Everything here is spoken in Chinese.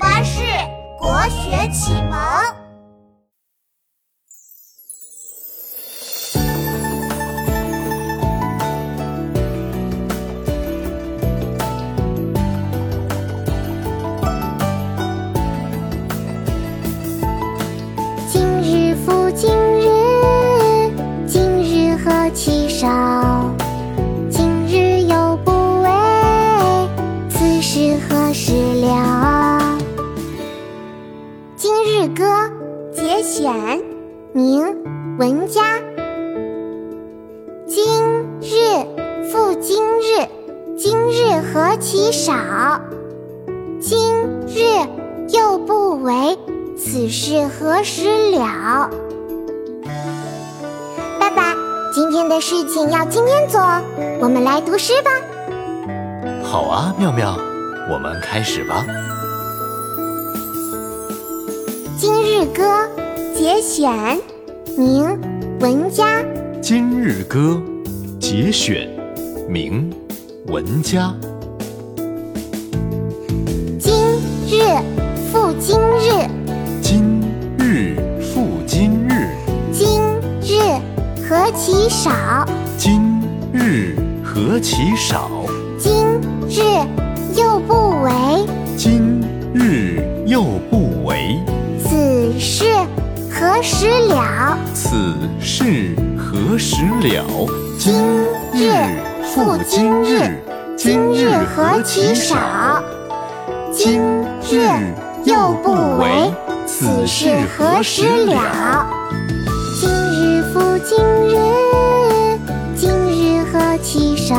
巴士国学启蒙。选，明·文嘉。今日复今日，今日何其少。今日又不为。此事何时了？爸爸，今天的事情要今天做，我们来读诗吧。好啊，妙妙，我们开始吧。《今日歌》节选，明·文嘉。《今日歌》节选，明·文嘉。今日。复今日。今日复今日，今日何其少。今日何其少。今日又不为。今日又不为。此事何时了？此事何时了？今日复今日，今日何其少。今日又不为。此事何时了？今日复今日，今日何其少。